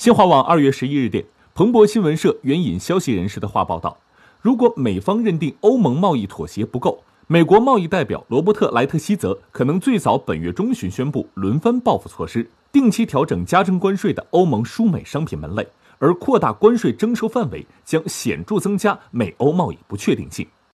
新华网二月十一日电彭博新闻社援引消息人士的话报道如果美方认定欧盟贸易妥协不够美国贸易代表罗伯特莱特希泽可能最早本月中旬宣布轮番报复措施定期调整加征关税的欧盟输美商品门类而扩大关税征收范围将显著增加美欧贸易不确定性。